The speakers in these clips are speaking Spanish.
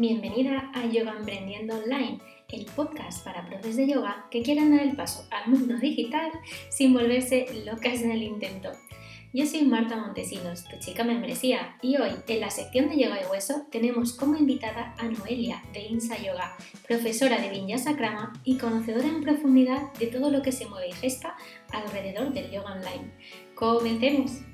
Bienvenida a Yoga Emprendiendo Online, el podcast para profes de yoga que quieran dar el paso al mundo digital sin volverse locas en el intento. Yo soy Marta Montesinos, tu chica membresía, y hoy en la sección de Yoga y Hueso tenemos como invitada a Noelia de Insa Yoga, profesora de Vinyasa Krama y conocedora en profundidad de todo lo que se mueve y gesta alrededor del yoga online. ¡Comencemos!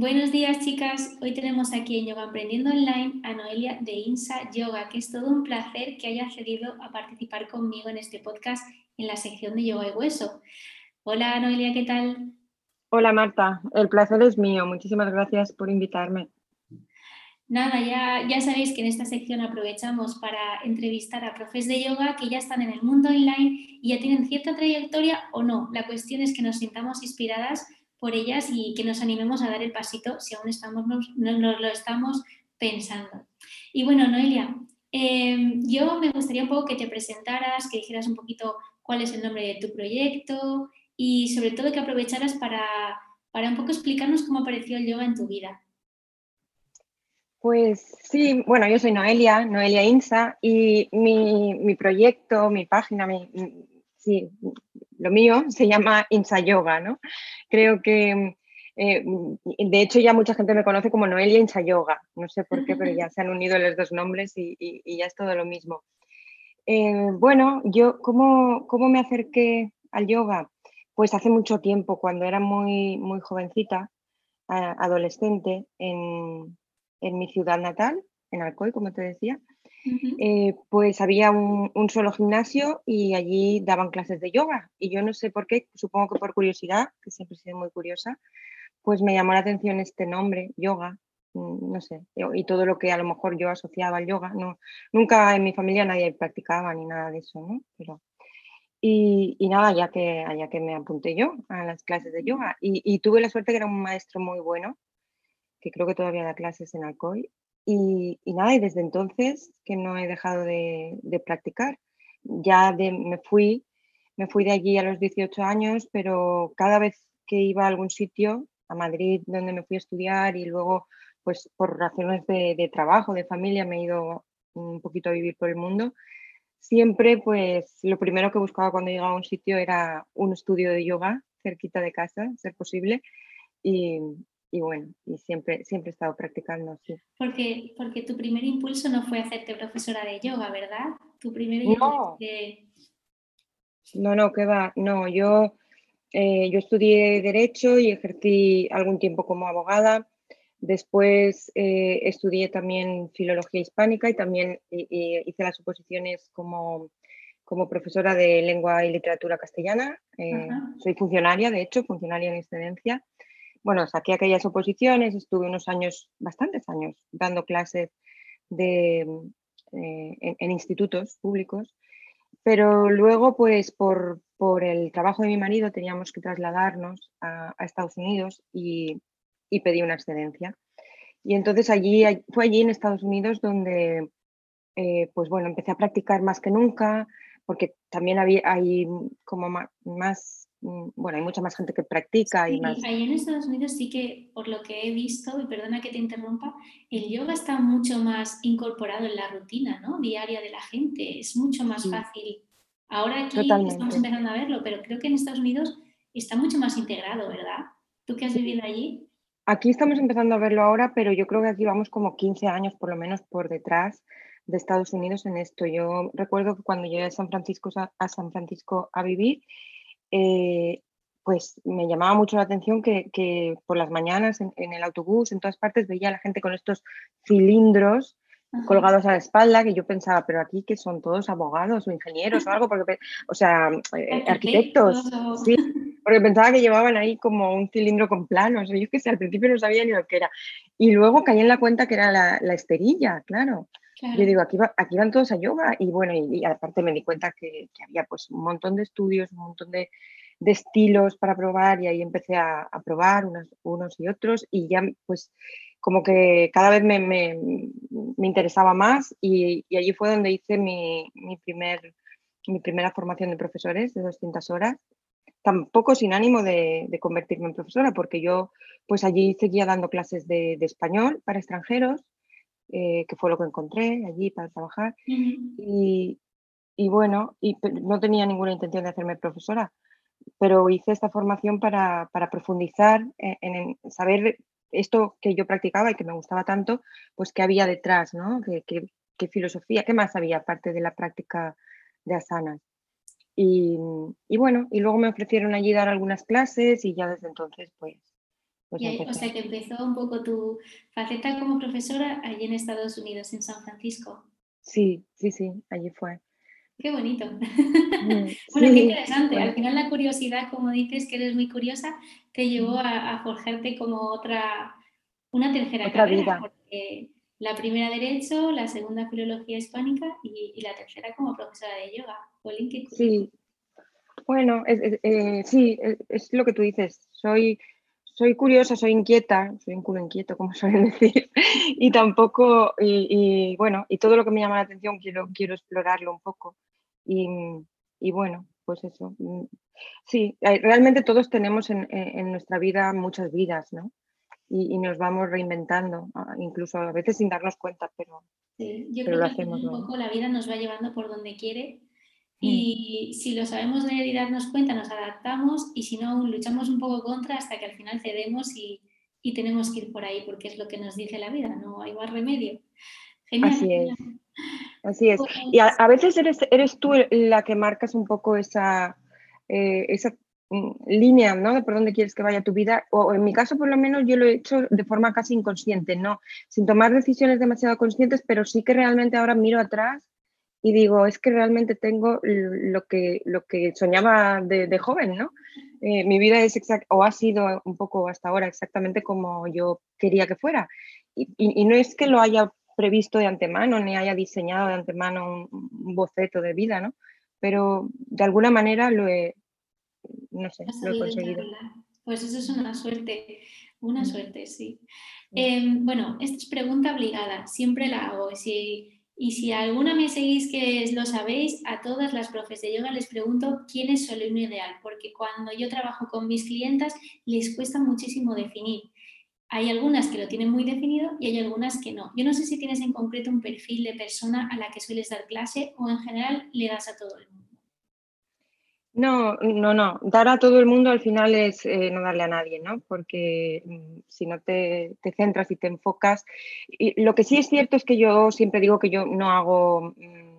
Buenos días chicas, hoy tenemos aquí en Yoga Aprendiendo Online a Noelia de INSA Yoga, que es todo un placer que haya accedido a participar conmigo en este podcast en la sección de Yoga y Hueso. Hola Noelia, ¿qué tal? Hola Marta, el placer es mío, muchísimas gracias por invitarme. Nada, ya, ya sabéis que en esta sección aprovechamos para entrevistar a profes de yoga que ya están en el mundo online y ya tienen cierta trayectoria o no. La cuestión es que nos sintamos inspiradas por ellas y que nos animemos a dar el pasito si aún estamos, nos, lo estamos pensando. Y bueno, Noelia, em, yo me gustaría un poco que te presentaras, que dijeras un poquito cuál es el nombre de tu proyecto y sobre todo que aprovecharas para, para un poco explicarnos cómo apareció el yoga en tu vida. Pues sí, bueno, yo soy Noelia, Noelia Insa, y mi, mi proyecto, mi página, mi, sí, lo mío se llama Insa Yoga, ¿no? Creo que, eh, de hecho, ya mucha gente me conoce como Noelia Insa Yoga, no sé por qué, pero ya se han unido los dos nombres y, ya es todo lo mismo. Eh, bueno, yo, ¿cómo, ¿cómo, me acerqué al yoga? Pues hace mucho tiempo, cuando era muy, muy jovencita, adolescente, en, en mi ciudad natal, en Alcoy, como te decía, eh, pues había un, solo gimnasio y allí daban clases de yoga. Y yo no sé por qué, supongo que por curiosidad, que siempre he sido muy curiosa, pues me llamó la atención este nombre, yoga, mm, no sé, y todo lo que a lo mejor yo asociaba al yoga. No, nunca en mi familia nadie practicaba ni nada de eso, ¿no? Pero, y, nada, ya que, ya que me apunté yo a las clases de yoga y, y tuve la suerte que era un maestro muy bueno, que creo que todavía da clases en Alcoy, y, nada, y desde entonces que no he dejado de, practicar. Ya me, fui, me fui de allí a los 18 años, pero cada vez que iba a algún sitio, a Madrid, donde me fui a estudiar y luego, pues por razones de, trabajo, de familia, me he ido un poquito a vivir por el mundo, siempre pues lo primero que buscaba cuando llegaba a un sitio era un estudio de yoga cerquita de casa, ser posible, y, y bueno, y siempre, siempre he estado practicando así. Porque, porque tu primer impulso no fue hacerte profesora de yoga, ¿verdad? Tu primer no. No, no, que va, no, yo, eh, yo estudié Derecho y ejercí algún tiempo como abogada. Después eh, estudié también Filología Hispánica y también hice las oposiciones como, como profesora de Lengua y Literatura Castellana. Eh, soy funcionaria, de hecho, funcionaria en excedencia bueno, saqué aquellas oposiciones, estuve unos años, bastantes años, dando clases de, eh, en, institutos públicos, pero luego, pues por, el trabajo de mi marido, teníamos que trasladarnos a, Estados Unidos y, pedí una excedencia. Y entonces allí, fue allí en Estados Unidos donde, eh, pues bueno, empecé a practicar más que nunca, porque también había, hay como más bueno, hay mucha más gente que practica y más. Ahí en Estados Unidos sí que, por lo que he visto, y perdona que te interrumpa, el yoga está mucho más incorporado en la rutina ¿no? diaria de la gente, es mucho más fácil. Ahora aquí estamos empezando a verlo, pero creo que en Estados Unidos está mucho más integrado, ¿verdad? ¿Tú que has vivido allí? Aquí estamos empezando a verlo ahora, pero yo creo que aquí vamos como 15 años por lo menos por detrás de Estados Unidos en esto. Yo recuerdo que cuando llegué a San Francisco a San Francisco a vivir, eh, pues me llamaba mucho la atención que, por las mañanas en, el autobús, en todas partes, veía a la gente con estos cilindros colgados a la espalda, que yo pensaba, pero aquí que son todos abogados o ingenieros o algo, porque, o sea, eh, arquitectos, sí, porque pensaba que llevaban ahí como un cilindro con planos, yo que sé, al principio no sabía ni lo que era. Y luego caí en la cuenta que era la, esterilla, claro. Yo digo, aquí, aquí van todos a yoga y bueno, y, aparte me di cuenta que, había pues un montón de estudios, un montón de, estilos para probar y ahí empecé a, probar unos, unos, y otros y ya pues como que cada vez me, me, me interesaba más y, y, allí fue donde hice mi, mi, primer, mi primera formación de profesores de 200 horas tampoco sin ánimo de, convertirme en profesora, porque yo pues allí seguía dando clases de, español para extranjeros, eh, que fue lo que encontré allí para trabajar. y, bueno, y no tenía ninguna intención de hacerme profesora, pero hice esta formación para, profundizar en, saber esto que yo practicaba y que me gustaba tanto, pues qué había detrás, ¿no? ¿Qué, filosofía, qué más había aparte de la práctica de asanas? Y, bueno, y luego me ofrecieron allí dar algunas clases y ya desde entonces pues... pues o sea que empezó un poco tu faceta como profesora allí en Estados Unidos, en San Francisco. Sí, sí, sí, allí fue. Qué bonito. Mm, bueno, qué interesante. Al final la curiosidad, como dices, que eres muy curiosa, te llevó a, forjarte como otra, una tercera otra Vida. Porque la primera derecho, la segunda filología hispánica y la tercera como profesora de yoga. Sí, bueno, eh, sí, es, lo que tú dices. Soy, soy curiosa, soy inquieta, soy un culo inquieto, como suelen decir, y tampoco, y, bueno, y todo lo que me llama la atención quiero, quiero explorarlo un poco. Y, bueno, pues eso. Mm, sí, realmente todos tenemos en, nuestra vida muchas vidas, ¿no? Y, nos vamos reinventando, incluso a veces sin darnos cuenta, pero, sí, yo creo que un poco la vida nos va llevando por donde quiere. Y si lo sabemos leer y darnos cuenta, nos adaptamos y si no, luchamos un poco contra hasta que al final cedemos y, y tenemos que ir por ahí porque es lo que nos dice la vida, no hay más remedio. Genial. Así es. Así es. Pues y a, veces eres, eres, tú la que marcas un poco esa, eh, esa mm, línea, ¿no? De por dónde quieres que vaya tu vida. O en mi caso, por lo menos, yo lo he hecho de forma casi inconsciente, ¿no? Sin tomar decisiones demasiado conscientes, pero sí que realmente ahora miro atrás y digo, es que realmente tengo lo que, lo que soñaba de, joven, ¿no? Eh, mi vida es exact, o ha sido un poco hasta ahora exactamente como yo quería que fuera. Y, no es que lo haya previsto de antemano, ni haya diseñado de antemano un, boceto de vida, ¿no? Pero de alguna manera lo he, no sé, lo he conseguido. Pues eso es una suerte, una suerte, sí. Em, bueno, esta es pregunta obligada, siempre la hago. Si y si alguna me seguís que lo sabéis, a todas las profes de yoga les pregunto quién es su alumno ideal, porque cuando yo trabajo con mis clientas les cuesta muchísimo definir. Hay algunas que lo tienen muy definido y hay algunas que no. Yo no sé si tienes en concreto un perfil de persona a la que sueles dar clase o en general le das a todo el mundo. No, no, no. Dar a todo el mundo al final es eh, no darle a nadie, ¿no? Porque mm, si no te, centras y te enfocas. Y lo que sí es cierto es que yo siempre digo que yo no hago. Mm,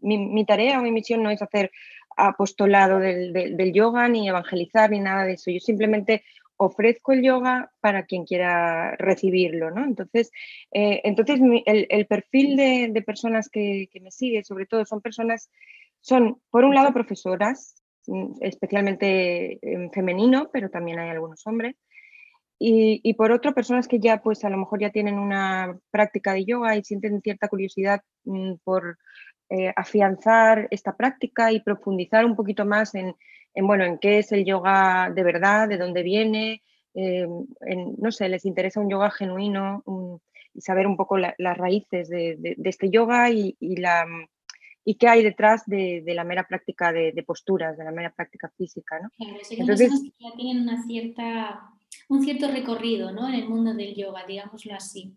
mi, tarea o mi misión no es hacer apostolado del, yoga, ni evangelizar, ni nada de eso. Yo simplemente ofrezco el yoga para quien quiera recibirlo, ¿no? Entonces, eh, entonces el, perfil de, personas que, que, me sigue, sobre todo, son personas son, por un lado, profesoras, mm, especialmente en femenino, pero también hay algunos hombres. Y, por otro, personas que ya, pues a lo mejor ya tienen una práctica de yoga y sienten cierta curiosidad mm, por eh, afianzar esta práctica y profundizar un poquito más en, bueno, en qué es el yoga de verdad, de dónde viene, eh, no sé, les interesa un yoga genuino y saber un poco las raíces de, este yoga y, la, y qué hay detrás de, la mera práctica de, posturas, de la mera práctica física. ¿no? Entonces, ya tienen una cierta, un cierto recorrido ¿no? en el mundo del yoga, digámoslo así.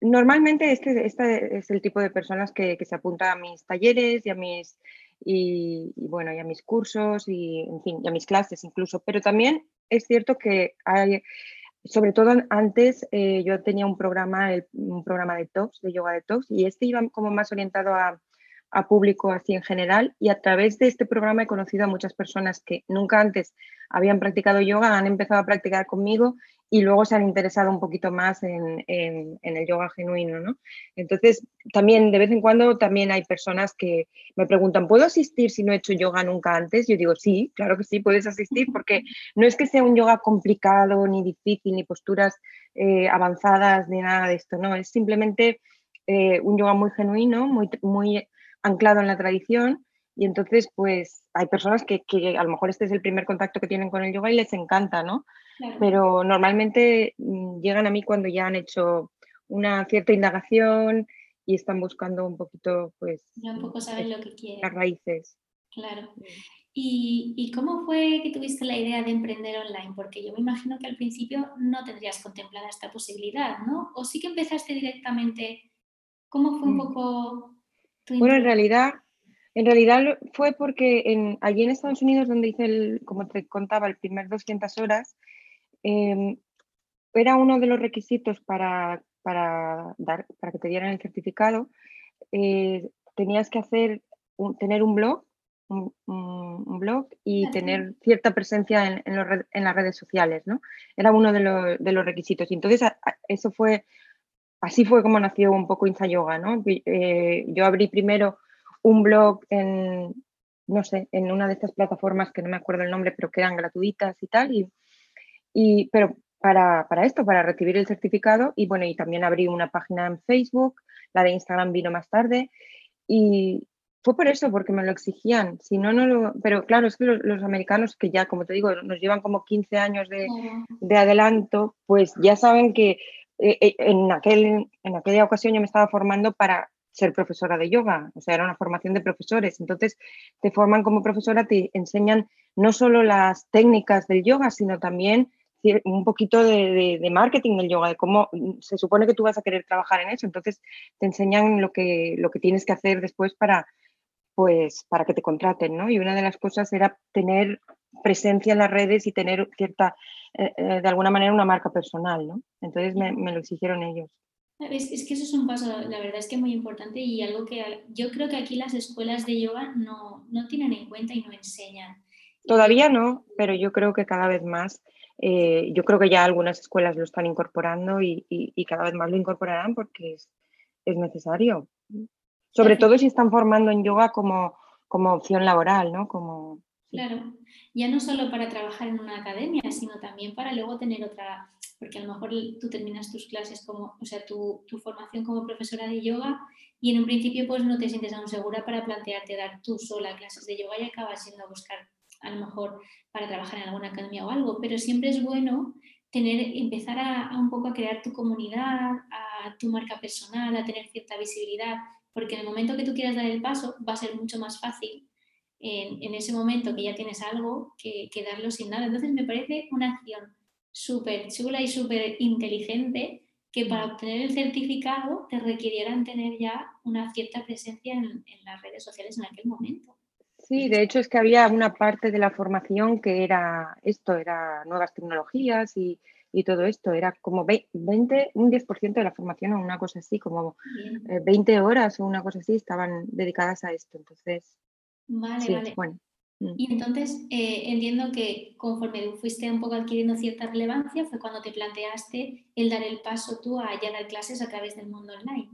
Normalmente este, este es el tipo de personas que, se apunta a mis talleres y a mis, y, bueno, y a mis cursos y, en fin, y a mis clases incluso, pero también es cierto que hay, sobre todo antes eh, yo tenía un programa, un programa de talks, de yoga de talks, y este iba como más orientado a, a público así en general y a través de este programa he conocido a muchas personas que nunca antes habían practicado yoga, han empezado a practicar conmigo y luego se han interesado un poquito más en, el yoga genuino. ¿no? Entonces, también de vez en cuando también hay personas que me preguntan, ¿puedo asistir si no he hecho yoga nunca antes? Yo digo, sí, claro que sí, puedes asistir porque no es que sea un yoga complicado, ni difícil, ni posturas eh, avanzadas, ni nada de esto, no, es simplemente... Eh, un yoga muy genuino, muy, muy anclado en la tradición y entonces pues hay personas que, a lo mejor este es el primer contacto que tienen con el yoga y les encanta, ¿no? Pero normalmente mm, llegan a mí cuando ya han hecho una cierta indagación y están buscando un poquito pues... Ya un poco saben lo que quieren. Las raíces. Claro. ¿Y, cómo fue que tuviste la idea de emprender online? Porque yo me imagino que al principio no tendrías contemplada esta posibilidad, ¿no? ¿O sí que empezaste directamente? ¿Cómo fue un mm. poco Bueno, en realidad, en realidad fue porque allí en Estados Unidos, donde hice, el, como te contaba, el primer 200 horas, em, era uno de los requisitos para, para, dar, para que te dieran el certificado. Eh, tenías que hacer tener un blog un, blog y tener cierta presencia en, en, las redes sociales, ¿no? Era uno de, los requisitos. Y entonces eso fue, así fue como nació un poco Insta Yoga, ¿no? Eh, yo abrí primero un blog en, no sé, en una de estas plataformas que no me acuerdo el nombre, pero que eran gratuitas y tal, y, y pero para, para, esto, para recibir el certificado, y bueno, y también abrí una página en Facebook, la de Instagram vino más tarde, y, fue por eso, porque me lo exigían. Si no, no lo. Pero claro, es que los, americanos, que ya, como te digo, nos llevan como 15 años de, adelanto, pues ya saben que en, aquel, en aquella ocasión yo me estaba formando para ser profesora de yoga, o sea, era una formación de profesores. Entonces, te forman como profesora, te enseñan no solo las técnicas del yoga, sino también un poquito de, marketing del yoga, de cómo se supone que tú vas a querer trabajar en eso. Entonces, te enseñan lo que, lo que tienes que hacer después para, pues para que te contraten, ¿no? Y una de las cosas era tener presencia en las redes y tener cierta, eh, eh, de alguna manera, una marca personal, ¿no? Entonces me, lo exigieron ellos. Es, es, que eso es un paso, la verdad es que muy importante y algo que yo creo que aquí las escuelas de yoga no, no tienen en cuenta y no enseñan. Todavía no, pero yo creo que cada vez más, eh, yo creo que ya algunas escuelas lo están incorporando y, y, cada vez más lo incorporarán porque es, es necesario. Sobre todo si están formando en yoga como, como opción laboral, ¿no? Como, Claro, ya no solo para trabajar en una academia, sino también para luego tener otra, porque a lo mejor tú terminas tus clases como, o sea, tu, formación como profesora de yoga y en un principio pues no te sientes aún segura para plantearte dar tú sola clases de yoga y acabas yendo a buscar a lo mejor para trabajar en alguna academia o algo, pero siempre es bueno tener, empezar a, a un poco a crear tu comunidad, a tu marca personal, a tener cierta visibilidad porque en el momento que tú quieras dar el paso va a ser mucho más fácil en, ese momento que ya tienes algo que, darlo sin nada. Entonces me parece una acción súper chula y súper inteligente que para obtener el certificado te requirieran tener ya una cierta presencia en, las redes sociales en aquel momento. Sí, de hecho es que había una parte de la formación que era esto, era nuevas tecnologías y, y todo esto. Era como 20, un 10% de la formación o una cosa así, como 20 eh, horas o una cosa así estaban dedicadas a esto. Entonces, vale, vale. Bueno. Mm. Y entonces eh, entiendo que conforme fuiste un poco adquiriendo cierta relevancia fue cuando te planteaste el dar el paso tú a ya dar clases a través del mundo online.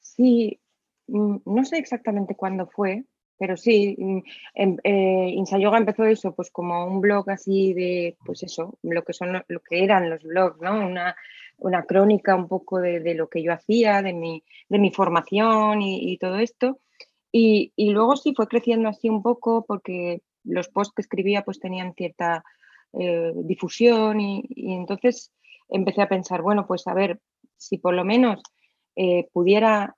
Sí, mm, no sé exactamente cuándo fue, pero sí, mm, em, eh, Insayoga empezó eso, pues como un blog así de, pues eso, lo que son lo que eran los blogs, ¿no? Una, una crónica un poco de, lo que yo hacía, de mi, de mi formación y, todo esto. Y, y, luego sí fue creciendo así un poco porque los posts que escribía pues tenían cierta eh, difusión y, y, entonces empecé a pensar, bueno, pues a ver, si por lo menos eh, pudiera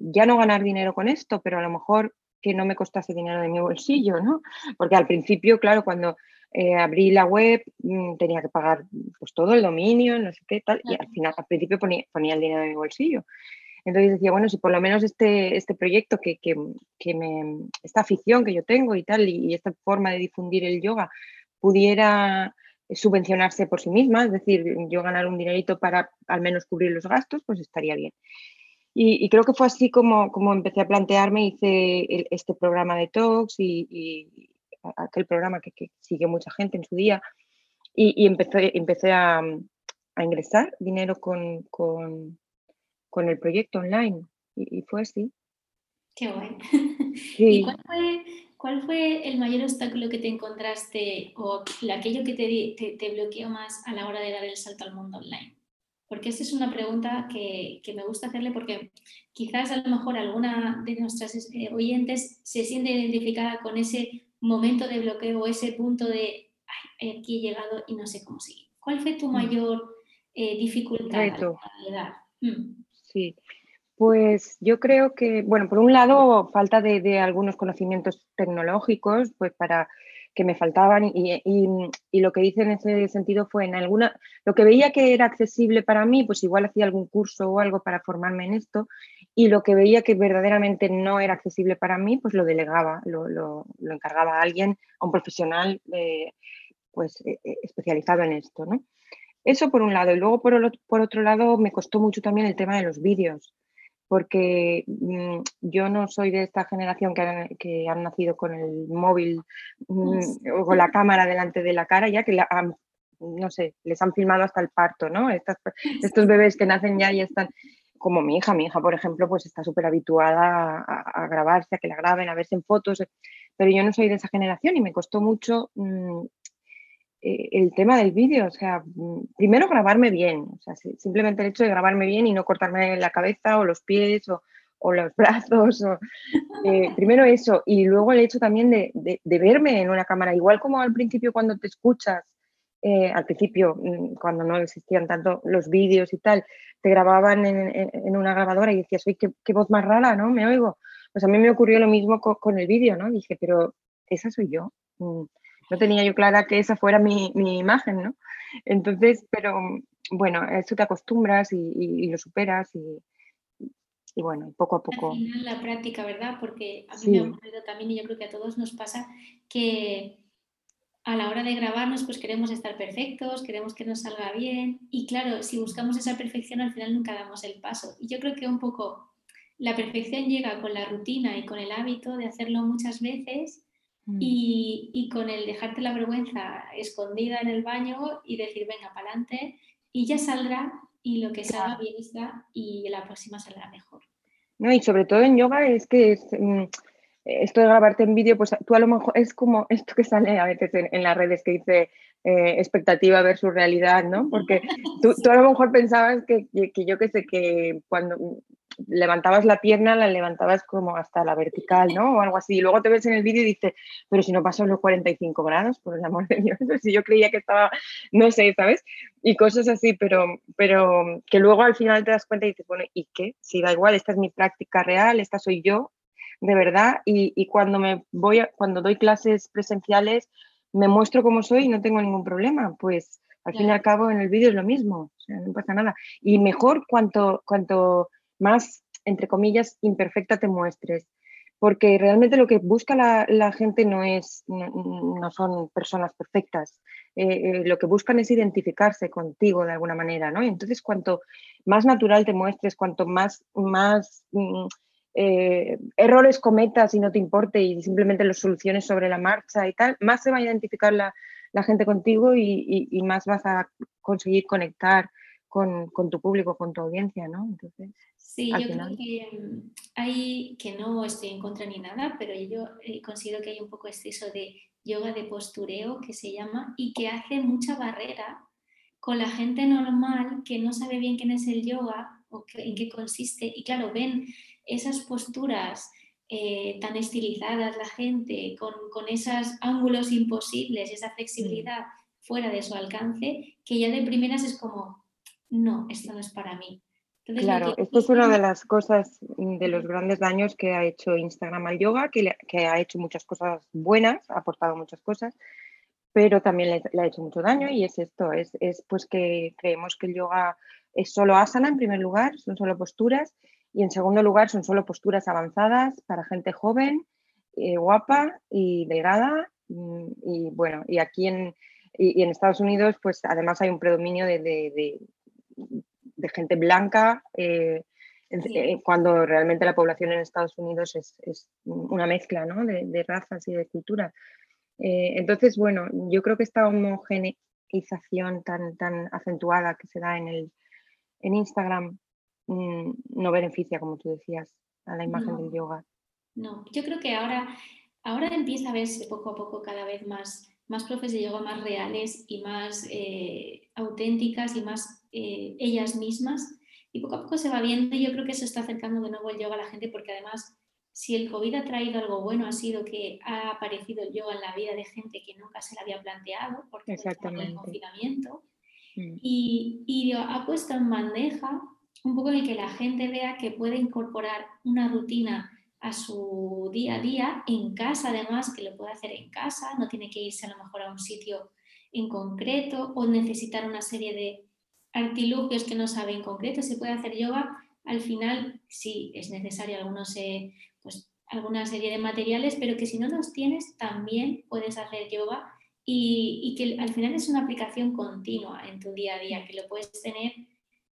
ya no ganar dinero con esto, pero a lo mejor que no me costase dinero de mi bolsillo, ¿no? Porque al principio, claro, cuando eh, abrí la web mm, tenía que pagar pues todo el dominio, no sé qué tal, y al final, al principio ponía, el dinero de mi bolsillo. Entonces decía, bueno, si por lo menos este, este proyecto, que, que, me, esta afición que yo tengo y tal, y, esta forma de difundir el yoga pudiera subvencionarse por sí misma, es decir, yo ganar un dinerito para al menos cubrir los gastos, pues estaría bien. Y, creo que fue así como, como empecé a plantearme, hice este programa de talks y, aquel programa que, que, sigue mucha gente en su día y, empecé, empecé a, ingresar dinero con, con, el proyecto online y, fue así. Qué guay. ¿Y cuál fue, cuál fue, el mayor obstáculo que te encontraste o aquello que te, te, te bloqueó más a la hora de dar el salto al mundo online? Porque esa es una pregunta que, me gusta hacerle porque quizás a lo mejor alguna de nuestras eh, oyentes se siente identificada con ese momento de bloqueo o ese punto de, ay, aquí he llegado y no sé cómo seguir. ¿Cuál fue tu mm. mayor eh, dificultad? Mm. Sí, Pues yo creo que, bueno, por un lado, falta de, algunos conocimientos tecnológicos, pues para que me faltaban y, lo que hice en ese sentido fue en alguna, lo que veía que era accesible para mí, pues igual hacía algún curso o algo para formarme en esto y lo que veía que verdaderamente no era accesible para mí, pues lo delegaba, lo, encargaba a alguien, a un profesional eh, pues eh, eh, especializado en esto, ¿no? Eso por un lado. Y luego por, por otro lado me costó mucho también el tema de los vídeos porque mm, yo no soy de esta generación que han, que han nacido con el móvil mm, o con la cámara delante de la cara, ya que no sé, les han filmado hasta el parto, ¿no? estos bebés que nacen ya y están, como mi hija, mi hija, por ejemplo, pues está súper habituada a, grabarse, a que la graben, a verse en fotos, pero yo no soy de esa generación y me costó mucho mm, eh, el tema del vídeo, o sea, mm, primero grabarme bien, o sea, simplemente el hecho de grabarme bien y no cortarme la cabeza o los pies o, los brazos, eh, primero eso, y luego el hecho también de, verme en una cámara, igual como al principio cuando te escuchas, eh, al principio, mm, cuando no existían tanto los vídeos y tal, te grababan en, una grabadora y decías, oye, qué, voz más rara, ¿no? Me oigo. Pues a mí me ocurrió lo mismo con, con el vídeo, ¿no? Dije, pero esa soy yo. No tenía yo clara que esa fuera mi, imagen, ¿no? Entonces, pero bueno, eso te acostumbras y, lo superas y, y, bueno, poco a poco. Al final la práctica, ¿verdad? Porque a mí me ha ocurrido también y yo creo que a todos nos pasa que a la hora de grabarnos pues queremos estar perfectos, queremos que nos salga bien y claro, si buscamos esa perfección al final nunca damos el paso. Y yo creo que un poco la perfección llega con la rutina y con el hábito de hacerlo muchas veces Mm. Y, con el dejarte la vergüenza escondida en el baño y decir, venga, para adelante, y ya saldrá, y lo que salga bien está, y la próxima saldrá mejor. No, y sobre todo en yoga es que mm, esto de grabarte en vídeo, pues tú a lo mejor es como esto que sale a veces en, las redes que dice eh, expectativa versus realidad, ¿no? Porque tú, tú, a lo mejor pensabas que, que yo qué sé, que cuando levantabas la pierna, la levantabas como hasta la vertical, ¿no? O algo así. Y luego te ves en el vídeo y dices, pero si no pasan los 45 grados, por el amor de Dios, si yo creía que estaba, no sé, ¿sabes? Y cosas así, pero, pero que luego al final te das cuenta y dices, bueno, ¿y qué? Si da igual, esta es mi práctica real, esta soy yo, de verdad, y, y cuando me voy, cuando doy clases presenciales, me muestro como soy y no tengo ningún problema, pues al fin y al cabo en el vídeo es lo mismo, o sea, no pasa nada. Y mejor cuanto, cuanto más, entre comillas, imperfecta te muestres. Porque realmente lo que busca la, gente no, es, no, son personas perfectas. Eh, eh, lo que buscan es identificarse contigo de alguna manera, ¿no? Entonces, cuanto más natural te muestres, cuanto más, más mm, eh, errores cometas y no te importe y simplemente los soluciones sobre la marcha y tal, más se va a identificar la, gente contigo y, y, más vas a conseguir conectar con, tu público, con tu audiencia, ¿no? Entonces, sí, yo creo que mm, hay, que no estoy en contra ni nada, pero yo eh, considero que hay un poco exceso de yoga de postureo que se llama y que hace mucha barrera con la gente normal que no sabe bien quién es el yoga o en qué consiste y claro, ven esas posturas eh, tan estilizadas la gente, con, con, esos ángulos imposibles, esa mm. flexibilidad fuera de su alcance, que ya de primeras es como, no, esto no es para mí. claro, esto es una de las cosas, mm, de los grandes daños que ha hecho Instagram al yoga, que, que ha hecho muchas cosas buenas, ha aportado muchas cosas, pero también le, ha hecho mucho daño y es esto, es, es, pues que creemos que el yoga es solo asana en primer lugar, son solo posturas y en segundo lugar son solo posturas avanzadas para gente joven, eh, guapa y delgada mm, y bueno, y aquí en, y, en Estados Unidos pues además hay un predominio de de gente blanca, eh, eh, cuando realmente la población en Estados Unidos es, una mezcla de, razas y de culturas. Eh, entonces, bueno, yo creo que esta homogeneización tan, tan acentuada que se da en, el, en Instagram mm, no beneficia, como tú decías, a la imagen del yoga. No, yo creo que ahora, ahora empieza a verse poco a poco cada vez más más profes de yoga más reales y más eh, auténticas y más eh, ellas mismas. Y poco a poco se va viendo y yo creo que eso está acercando de nuevo el yoga a la gente porque además si el COVID ha traído algo bueno ha sido que ha aparecido el yoga en la vida de gente que nunca se lo había planteado porque el confinamiento mm. y, y ha puesto en bandeja un poco en el que la gente vea que puede incorporar una rutina a su día a día, en casa además, que lo puede hacer en casa, no tiene que irse a lo mejor a un sitio en concreto o necesitar una serie de artilugios que no sabe en concreto, se puede hacer yoga. Al final, sí, es necesario algunos, eh, pues, alguna serie de materiales, pero que si no los tienes, también puedes hacer yoga y, y, que al final es una aplicación continua en tu día a día, que lo puedes tener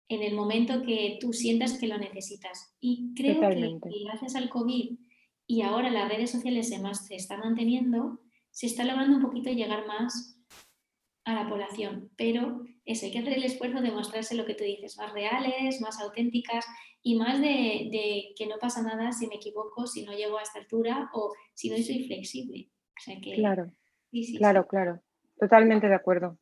en el momento que tú sientas que lo necesitas. Y creo que gracias al COVID y ahora las redes sociales se, más, se están manteniendo, se está logrando un poquito llegar más a la población, pero eso, hay que hacer el esfuerzo de mostrarse lo que tú dices, más reales, más auténticas y más de, que no pasa nada si me equivoco, si no llego a esta altura o si no soy flexible. claro, claro, claro, totalmente de acuerdo.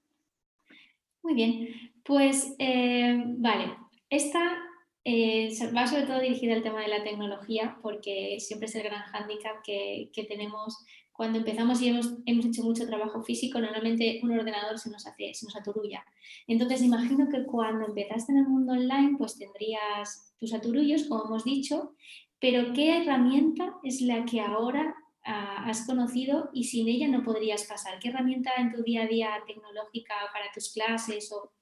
Muy bien, pues eh, vale, esta eh, va sobre todo dirigida al tema de la tecnología porque siempre es el gran hándicap que, que tenemos cuando empezamos y hemos, hemos, hecho mucho trabajo físico, normalmente un ordenador se nos, hace, se nos aturulla. Entonces, imagino que cuando empezaste en el mundo online, pues tendrías tus aturullos, como hemos dicho, pero ¿qué herramienta es la que ahora ah, has conocido y sin ella no podrías pasar? ¿Qué herramienta en tu día a día tecnológica para tus clases o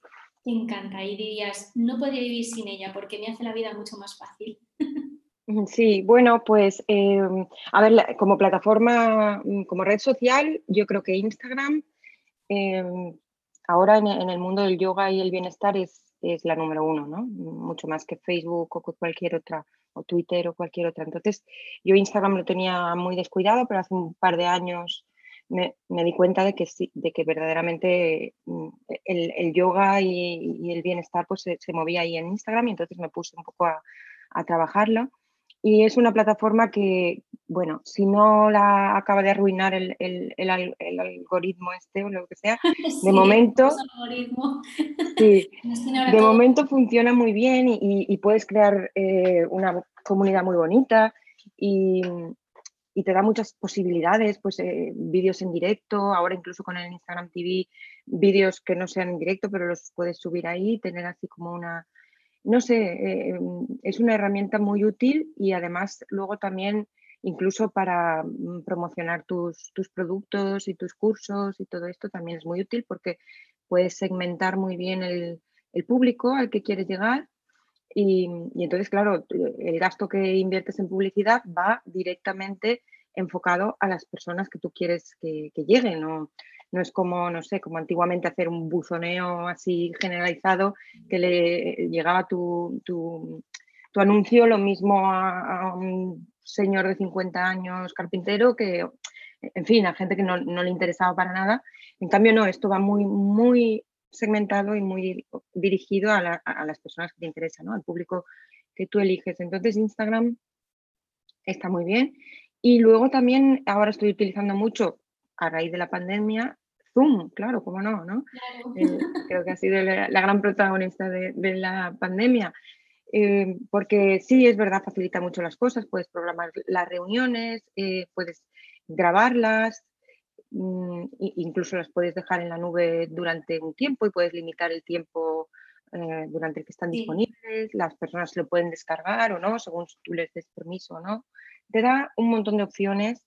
te encanta y dirías, no podría vivir sin ella porque me hace la vida mucho más fácil? Sí, bueno, pues em, a ver, como plataforma, mm, como red social, yo creo que Instagram em, ahora en, el mundo del yoga y el bienestar es, es, la número uno, ¿no? Mucho más que Facebook o cualquier otra, o Twitter o cualquier otra. Entonces, yo Instagram lo tenía muy descuidado, pero hace un par de años me, di cuenta de que sí, de que verdaderamente mm, el, yoga y, el bienestar pues se, se, movía ahí en Instagram y entonces me puse un poco a, a trabajarlo. Y es una plataforma que, bueno, si no la acaba de arruinar el, el, el, algoritmo este o lo que sea, de momento, sí, de momento funciona muy bien y, y puedes crear eh, una comunidad muy bonita y, y, te da muchas posibilidades, pues eh, vídeos en directo, ahora incluso con el Instagram TV, vídeos que no sean en directo, pero los puedes subir ahí, tener así como una, no sé, eh, es una herramienta muy útil y además luego también incluso para mm, promocionar tus, productos y tus cursos y todo esto también es muy útil porque puedes segmentar muy bien el, público al que quieres llegar y, entonces, claro, el gasto que inviertes en publicidad va directamente enfocado a las personas que tú quieres que, que lleguen. ¿no? No es como, no sé, como antiguamente hacer un buzoneo así generalizado que le llegaba tu, tu, anuncio lo mismo a, un señor de 50 años carpintero que, en fin, a gente que no, le interesaba para nada. En cambio, no, esto va muy, muy segmentado y muy dirigido a, las personas que te interesan, ¿no? al público que tú eliges. Entonces, Instagram está muy bien. Y luego también ahora estoy utilizando mucho a raíz de la pandemia Zoom, claro, cómo no, ¿no? Eh, creo que ha sido la, gran protagonista de, la pandemia. Eh, porque sí, es verdad, facilita mucho las cosas, puedes programar las reuniones, eh, puedes grabarlas, mm, incluso las puedes dejar en la nube durante un tiempo y puedes limitar el tiempo durante el que están disponibles, las personas lo pueden descargar o no, según tú les des permiso o no. Te da un montón de opciones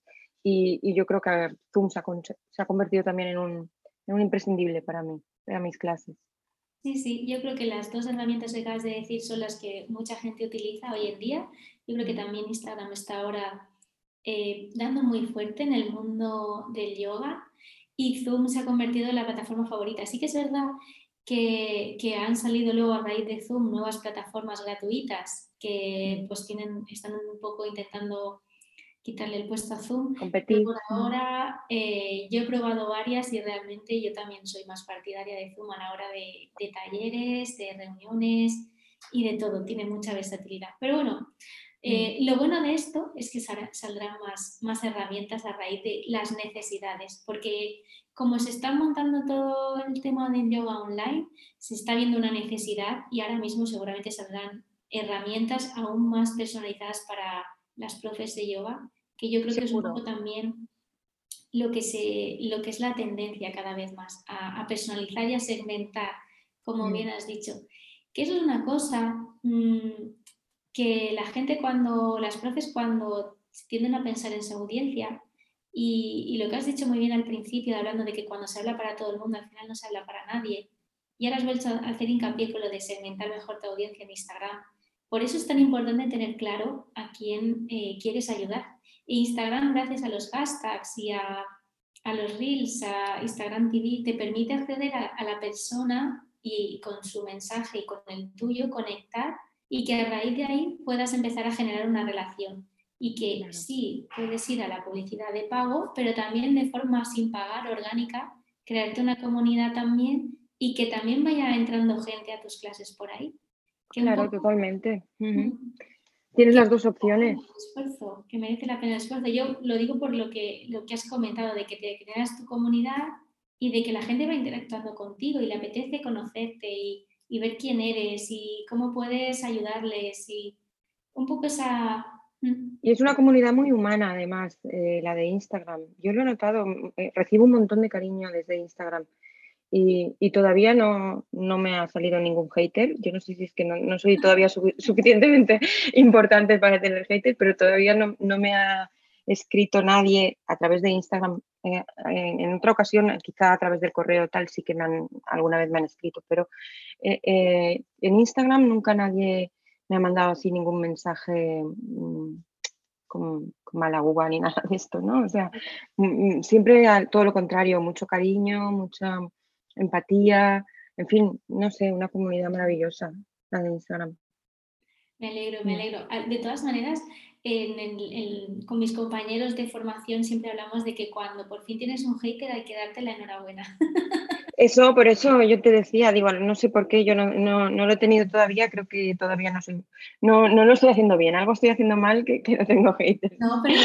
y, yo creo que Zoom se ha, convertido también en un, imprescindible para mí, para mis clases. Sí, sí, yo creo que las dos herramientas que acabas de decir son las que mucha gente utiliza hoy en día. Yo creo que también Instagram está ahora eh, dando muy fuerte en el mundo del yoga y Zoom se ha convertido en la plataforma favorita. Sí que es verdad que, que, han salido luego a raíz de Zoom nuevas plataformas gratuitas que pues tienen, están un poco intentando quitarle el puesto a Zoom. Competir. por ahora eh, yo he probado varias y realmente yo también soy más partidaria de Zoom a la hora de, talleres, de reuniones y de todo. Tiene mucha versatilidad. Pero bueno, eh, mm. lo bueno de esto es que saldrán más, más herramientas a raíz de las necesidades, porque como se está montando todo el tema de yoga online, se está viendo una necesidad y ahora mismo seguramente saldrán herramientas aún más personalizadas para las profes de yoga que yo creo que es un poco también lo que, se, lo que es la tendencia cada vez más, a, personalizar y a segmentar, como mm. bien has dicho. Que eso es una cosa mm, que la gente cuando, las profes cuando tienden a pensar en su audiencia, y, lo que has dicho muy bien al principio, hablando de que cuando se habla para todo el mundo, al final no se habla para nadie. Y ahora has vuelto a hacer hincapié con lo de segmentar mejor tu audiencia en Instagram. Por eso es tan importante tener claro a quién eh, quieres ayudar. Instagram, gracias a los hashtags y a, los reels, a Instagram TV, te permite acceder a, la persona y con su mensaje y con el tuyo conectar y que a raíz de ahí puedas empezar a generar una relación y que sí puedes ir a la publicidad de pago, pero también de forma sin pagar, orgánica, crearte una comunidad también y que también vaya entrando gente a tus clases por ahí. claro, totalmente. Tienes las dos opciones. Esfuerzo, que merece la pena el esfuerzo. Yo lo digo por lo que, lo que has comentado, de que te creas tu comunidad y de que la gente va interactuando contigo y le apetece conocerte y, y ver quién eres y cómo puedes ayudarles y un poco esa Mm. Y es una comunidad muy humana, además, eh, la de Instagram. Yo lo he notado, mm, eh, recibo un montón de cariño desde Instagram y, todavía no, no, me ha salido ningún hater. Yo no sé si es que no, soy todavía suficientemente importante para tener hater, pero todavía no, me ha escrito nadie a través de Instagram. Eh, en otra ocasión, quizá a través del correo tal, sí que me han, alguna vez me han escrito, pero en Instagram nunca nadie me ha mandado así ningún mensaje mm, con, mala uva ni nada de esto, ¿no? O sea, mm, mm, siempre todo lo contrario, mucho cariño, mucha empatía, en fin, no sé, una comunidad maravillosa, la de Instagram. Me alegro, me alegro. Ah, de todas maneras, con mis compañeros de formación siempre hablamos de que cuando por fin tienes un hater hay que darte la enhorabuena. Eso, por eso yo te decía, digo, no sé por qué, yo no, lo he tenido todavía, creo que todavía no soy, no, no lo estoy haciendo bien, algo estoy haciendo mal que, no tengo haters. No, pero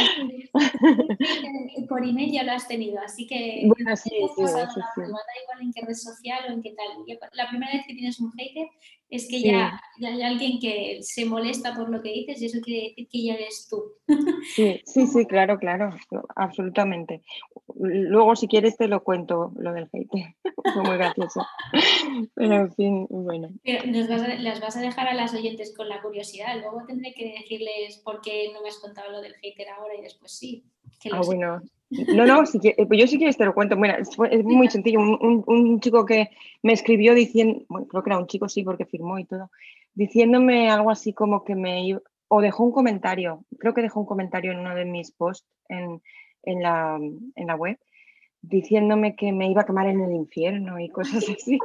por email ya lo has tenido, así que bueno, sí, sí, sí, da igual en qué red social o en qué tal. La primera vez que tienes un hater es que ya, hay alguien que se molesta por lo que dices y eso quiere decir que ya eres tú. Sí, sí, sí, claro, claro, absolutamente. Luego, si quieres, te lo cuento, lo del hate. Fue muy gracioso. Pero, en fin, bueno. las vas a dejar a las oyentes con la curiosidad. Luego tendré que decirles por qué no me has contado lo del hater ahora y después sí. ah, bueno. No, no, eh, pues yo sí que te lo cuento. Bueno, es, muy sencillo. Un, chico que me escribió diciendo, bueno, creo que era un chico, sí, porque firmó y todo, diciéndome algo así como que me o dejó un comentario, creo que dejó un comentario en uno de mis posts en, la, en la web, diciéndome que me iba a quemar en el infierno y cosas así.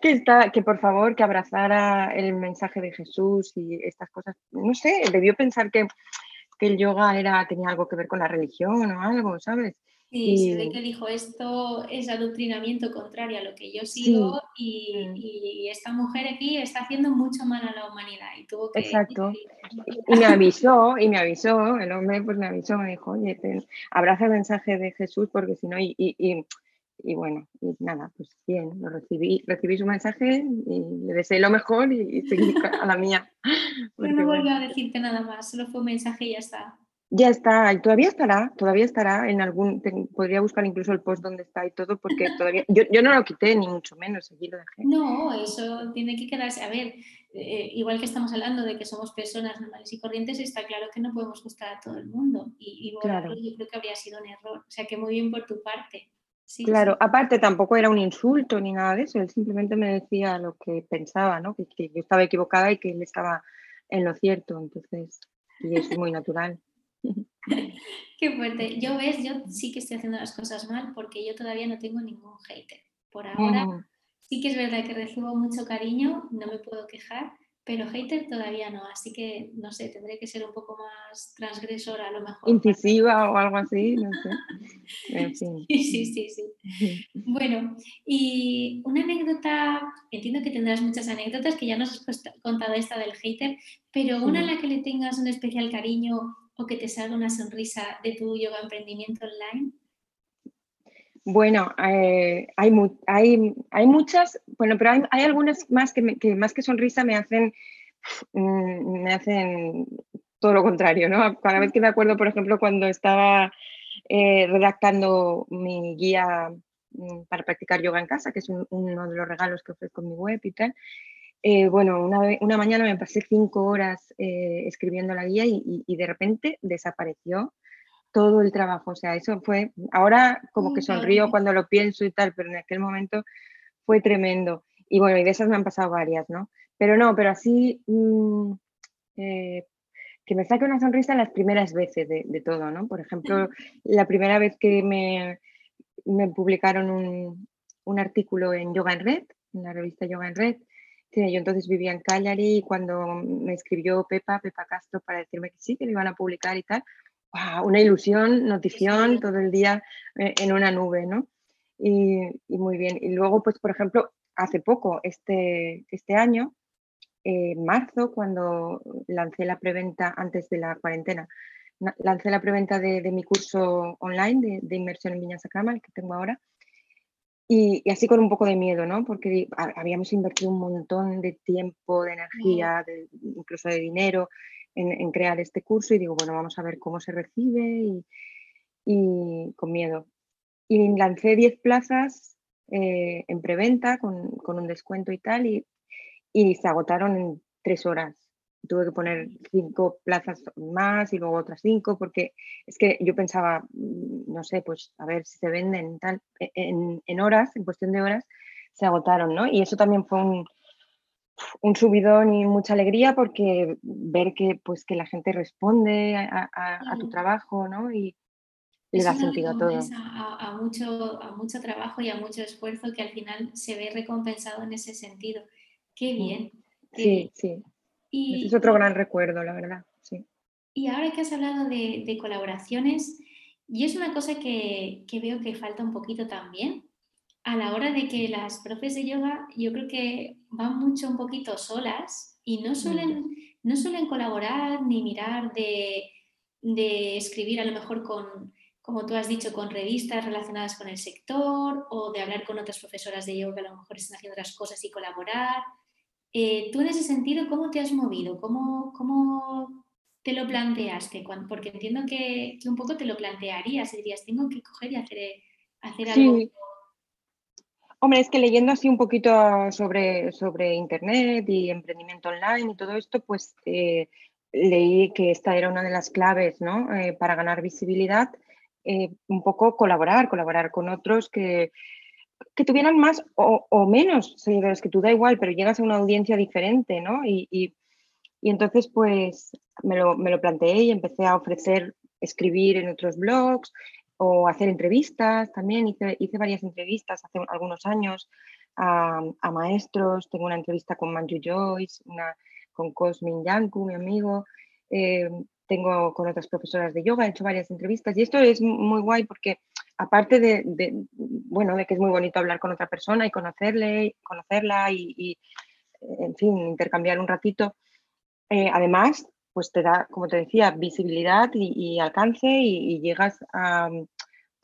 que, está, que por favor que abrazara el mensaje de Jesús y estas cosas. No sé, debió pensar que que el yoga era, tenía algo que ver con la religión o algo, ¿sabes? Sí, se ve que dijo esto es adoctrinamiento contrario a lo que yo sigo mm. y, esta mujer aquí está haciendo mucho mal a la humanidad y tuvo que... Exacto. Y me avisó, y me avisó, el hombre pues me avisó, me dijo, oye, abraza el mensaje de Jesús porque si no, y, y bueno, y nada, pues bien, lo recibí, recibí su mensaje y le deseé lo mejor y, seguí a la mía. Pero no volvió a decirte nada más, solo fue un mensaje y ya está. Ya está, y todavía estará, todavía estará en algún, podría buscar incluso el post donde está y todo, porque todavía, yo, yo no lo quité ni mucho menos, aquí lo dejé. No, eso tiene que quedarse, a ver, eh, igual que estamos hablando de que somos personas normales y corrientes, está claro que no podemos gustar a todo el mundo, y, y bueno, yo creo que habría sido un error, o sea que muy bien por tu parte claro, aparte tampoco era un insulto ni nada de eso, él simplemente me decía lo que pensaba, ¿no? Que, yo estaba equivocada y que él estaba en lo cierto, entonces, y es muy natural. Qué fuerte. Yo ves, yo sí que estoy haciendo las cosas mal porque yo todavía no tengo ningún hater. Por ahora sí que es verdad que recibo mucho cariño, no me puedo quejar, pero hater todavía no, así que no sé, tendré que ser un poco más transgresora a lo mejor. Incisiva o algo así, no sé. Sí, sí, sí, sí. Bueno, y una anécdota, entiendo que tendrás muchas anécdotas, que ya nos has contado esta del hater, pero una en la que le tengas un especial cariño o que te salga una sonrisa de tu yoga emprendimiento online. Bueno, eh, hay, hay, hay, muchas, bueno, pero hay, algunas más que, más que sonrisa me hacen, mm, me hacen todo lo contrario, ¿no? Cada vez que me acuerdo, por ejemplo, cuando estaba eh, redactando mi guía mm, para practicar yoga en casa, que es uno de los regalos que ofrezco en mi web y tal, Eh, bueno, una, mañana me pasé cinco horas escribiendo la guía y, de repente desapareció todo el trabajo. O sea, eso fue, ahora como que sonrío cuando lo pienso y tal, pero en aquel momento fue tremendo. Y bueno, y de esas me han pasado varias, ¿no? Pero no, pero así mm, eh, que me saque una sonrisa las primeras veces de, todo, ¿no? Por ejemplo, la primera vez que me, me publicaron un, un, artículo en Yoga en Red, en la revista Yoga en Red, que yo entonces vivía en Cagliari y cuando me escribió Pepa, Pepa Castro, para decirme que sí, que lo iban a publicar y tal, una ilusión, notición, todo el día eh, en una nube, ¿no? Y, y, muy bien. Y luego, pues, por ejemplo, hace poco, este, este año, en marzo, cuando lancé la preventa antes de la cuarentena, lancé la preventa de, mi curso online de, inmersión en Viña Sacrama, el que tengo ahora, y, así con un poco de miedo, ¿no? Porque habíamos invertido un montón de tiempo, de energía, incluso de dinero en, crear este curso y digo, bueno, vamos a ver cómo se recibe y, con miedo. Y lancé 10 plazas eh, en preventa con, con, un descuento y tal y y se agotaron en tres horas. Tuve que poner cinco plazas más y luego otras cinco, porque es que yo pensaba, mm, no sé, pues a ver si se venden tal, e, en, horas, en cuestión de horas, se agotaron, ¿no? Y eso también fue un, un subidón y mucha alegría porque ver que, pues, que la gente responde a, tu trabajo, ¿no? Y, le da sentido a todo. A, mucho, a mucho trabajo y a mucho esfuerzo que al final se ve recompensado en ese sentido. Qué bien. sí, sí. es otro gran recuerdo, la verdad. Sí. Y ahora que has hablado de, colaboraciones, y es una cosa que, veo que falta un poquito también, a la hora de que las profes de yoga yo creo que van mucho un poquito solas y no suelen, mm. no suelen colaborar ni mirar de, de, escribir a lo mejor con, como tú has dicho, con revistas relacionadas con el sector o de hablar con otras profesoras de yoga que a lo mejor están haciendo otras cosas y colaborar. Eh, tú en ese sentido, ¿cómo te has movido? ¿Cómo, cómo te lo planteaste? Porque entiendo que, un poco te lo plantearías y dirías, tengo que coger y hacer, hacer algo. Hombre, es que leyendo así un poquito sobre, sobre Internet y emprendimiento online y todo esto, pues eh, leí que esta era una de las claves ¿no? Eh, para ganar visibilidad, un poco colaborar, colaborar con otros que, que tuvieran más o, menos seguidores que tú, da igual, pero llegas a una audiencia diferente, ¿no? Y, entonces, pues, me lo, me lo, planteé y empecé a ofrecer escribir en otros blogs o hacer entrevistas también. Hice, hice varias entrevistas hace algunos años a, maestros. Tengo una entrevista con Manju Joyce, una con Cosmin Yanku, mi amigo. Eh, tengo con otras profesoras de yoga, he hecho varias entrevistas y esto es muy guay porque aparte de, bueno, de que es muy bonito hablar con otra persona y conocerle, conocerla y, en fin, intercambiar un ratito, eh, además, pues te da, como te decía, visibilidad y, alcance y, llegas a,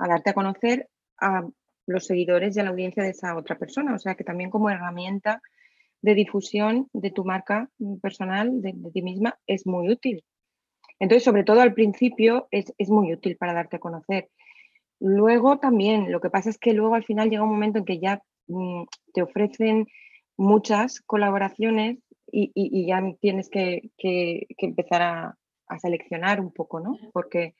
darte a conocer a los seguidores y a la audiencia de esa otra persona. O sea que también como herramienta de difusión de tu marca personal, de, ti misma, es muy útil. Entonces, sobre todo al principio, es, es muy útil para darte a conocer. Luego también, lo que pasa es que luego al final llega un momento en que ya mm, te ofrecen muchas colaboraciones y, ya tienes que, empezar a, seleccionar un poco, ¿no? Porque,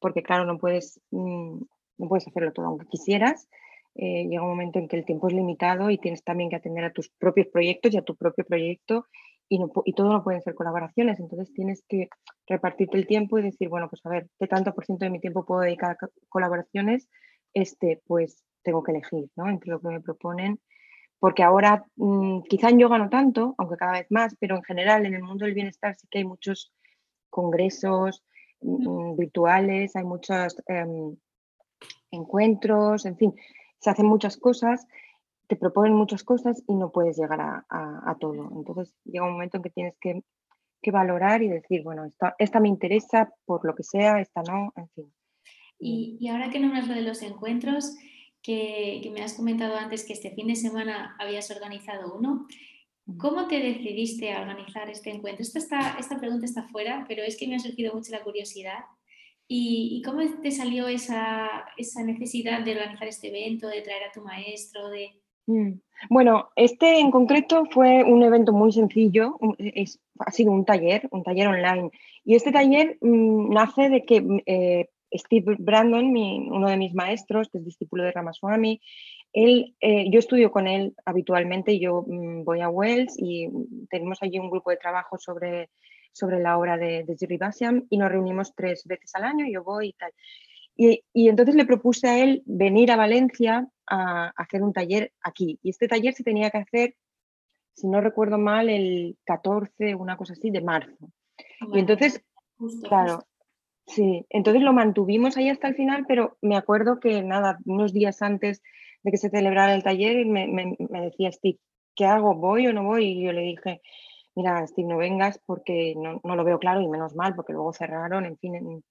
porque claro, no puedes, mm, no puedes hacerlo todo, aunque quisieras. Eh, llega un momento en que el tiempo es limitado y tienes también que atender a tus propios proyectos y a tu propio proyecto y, todo no pueden ser colaboraciones, entonces tienes que repartirte el tiempo y decir, bueno, pues a ver, ¿qué tanto por ciento de mi tiempo puedo dedicar a colaboraciones? Este, pues tengo que elegir, ¿no? Entre lo que me proponen, porque ahora mm, quizá en yoga no tanto, aunque cada vez más, pero en general en el mundo del bienestar sí que hay muchos congresos mm, mm, virtuales, hay muchos em, encuentros, en fin, se hacen muchas cosas te proponen muchas cosas y no puedes llegar a, todo. Entonces llega un momento en que tienes que, valorar y decir, bueno, esta, esta, me interesa por lo que sea, esta no, en fin. Y, ahora que nombras lo de los encuentros, que, me has comentado antes que este fin de semana habías organizado uno, ¿cómo te decidiste a organizar este encuentro? Esta, está, esta pregunta está fuera, pero es que me ha surgido mucho la curiosidad. ¿Y, cómo te salió esa, esa necesidad de organizar este evento, de traer a tu maestro, de, Mm. Bueno, este en concreto fue un evento muy sencillo, es, ha sido un taller, un taller online. Y este taller mm, nace de que eh, Steve Brandon, uno de mis maestros, que es discípulo de Ramaswamy, él, eh, yo estudio con él habitualmente, yo mm, voy a Wells y tenemos allí un grupo de trabajo sobre, sobre la obra de, de Jerry y nos reunimos tres veces al año, yo voy y tal. Y, y, entonces le propuse a él venir a Valencia a, a, hacer un taller aquí. Y este taller se tenía que hacer, si no recuerdo mal, el 14, una cosa así, de marzo. y entonces, claro, sí, entonces lo mantuvimos ahí hasta el final, pero me acuerdo que nada, unos días antes de que se celebrara el taller, me, me, me decía Steve, ¿qué hago? ¿Voy o no voy? Y yo le dije, mira, Steve, no vengas porque no, no, lo veo claro y menos mal, porque luego cerraron, en fin. En...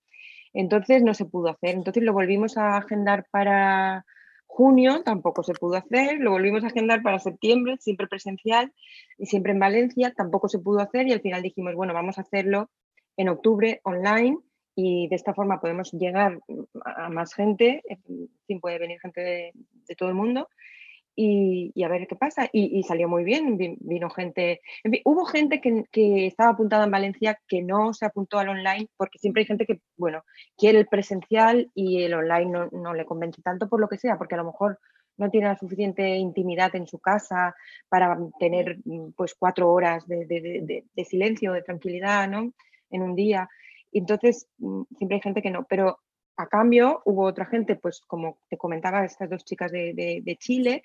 Entonces no se pudo hacer. Entonces lo volvimos a agendar para junio, tampoco se pudo hacer. Lo volvimos a agendar para septiembre, siempre presencial y siempre en Valencia, tampoco se pudo hacer. Y al final dijimos, bueno, vamos a hacerlo en octubre online y de esta forma podemos llegar a más gente, sin puede venir gente de, todo el mundo y, a ver qué pasa. Y, salió muy bien, vino gente, en fin, hubo gente que, estaba apuntada en Valencia que no se apuntó al online porque siempre hay gente que, bueno, quiere el presencial y el online no, le convence tanto por lo que sea, porque a lo mejor no tiene la suficiente intimidad en su casa para tener pues cuatro horas de, de silencio, de tranquilidad, ¿no? En un día. Entonces, mm, siempre hay gente que no, pero a cambio hubo otra gente, pues como te comentaba, estas dos chicas de, Chile,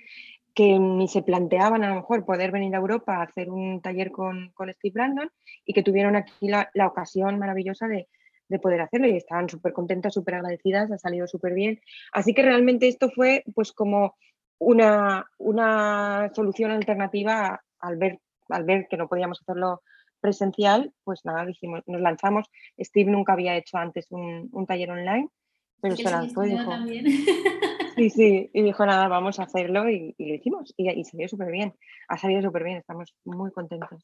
que ni se planteaban a lo mejor poder venir a Europa a hacer un taller con, con Steve Brandon y que tuvieron aquí la, la ocasión maravillosa de, de, poder hacerlo y estaban súper contentas, súper agradecidas, ha salido súper bien. Así que realmente esto fue pues como una, una solución alternativa al ver, al ver que no podíamos hacerlo presencial, pues nada, dijimos, nos lanzamos. Steve nunca había hecho antes un, un taller online, pero se lanzó y dijo. También. Sí, sí, y dijo nada, vamos a hacerlo y, y lo hicimos y, y salió súper bien. Ha salido súper bien, estamos muy contentos.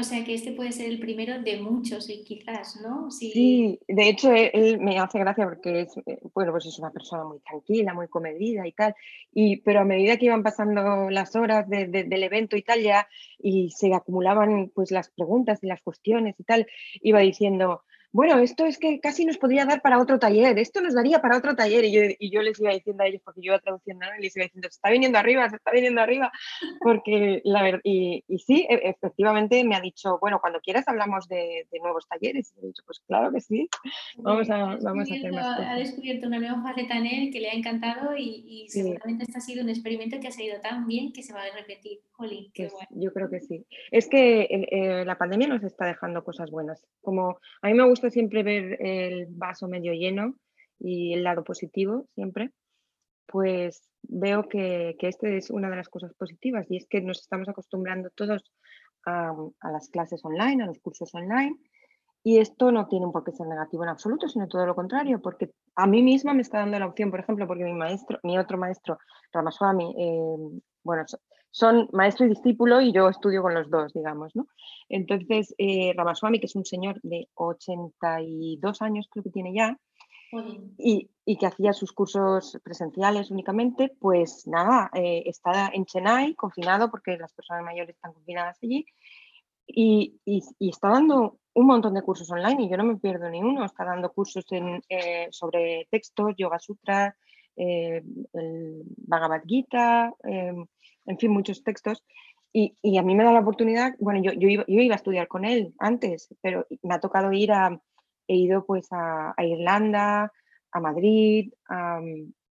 O sea que este puede ser el primero de muchos, y quizás, ¿no? Sí, de hecho él, él, me hace gracia porque es, eh, bueno, pues es una persona muy tranquila, muy comedida y tal, y, pero a medida que iban pasando las horas de, de, del evento y tal, ya, y se acumulaban pues las preguntas y las cuestiones y tal, iba diciendo, bueno, esto es que casi nos podría dar para otro taller, esto nos daría para otro taller. Y yo, y yo les iba diciendo a ellos, porque yo iba traduciendo, y les iba diciendo, se está viniendo arriba, se está viniendo arriba, porque la verdad, y, y, sí, e, efectivamente me ha dicho, bueno, cuando quieras hablamos de, de nuevos talleres. Y he dicho, pues claro que sí, vamos a, vamos a hacer más cosas. Ha descubierto una nueva faceta en él que le ha encantado y, y sí. seguramente este ha sido un experimento que ha salido tan bien que se va a repetir. Jolín, que bueno. Yo creo que sí. Es que eh, la pandemia nos está dejando cosas buenas. Como a mí me gusta siempre ver el vaso medio lleno y el lado positivo siempre, pues veo que, que esta es una de las cosas positivas y es que nos estamos acostumbrando todos a, a, las clases online, a los cursos online y esto no tiene por qué ser negativo en absoluto, sino todo lo contrario, porque a mí misma me está dando la opción, por ejemplo, porque mi maestro, mi otro maestro, Ramaswamy, eh, bueno, son maestro y discípulo y yo estudio con los dos, digamos, ¿no? Entonces, eh, Ramaswamy, que es un señor de 82 años, creo que tiene ya, y, y, que hacía sus cursos presenciales únicamente, pues nada, eh, está en Chennai, confinado, porque las personas mayores están confinadas allí, y, y, y, está dando un montón de cursos online y yo no me pierdo ni uno. Está dando cursos en, eh, sobre textos, Yoga Sutra, eh, el Bhagavad Gita, eh, en fin, muchos textos. Y, y, a mí me da la oportunidad, bueno, yo, yo, iba, yo, iba, a estudiar con él antes, pero me ha tocado ir a, he ido pues a, Irlanda, a Madrid, a,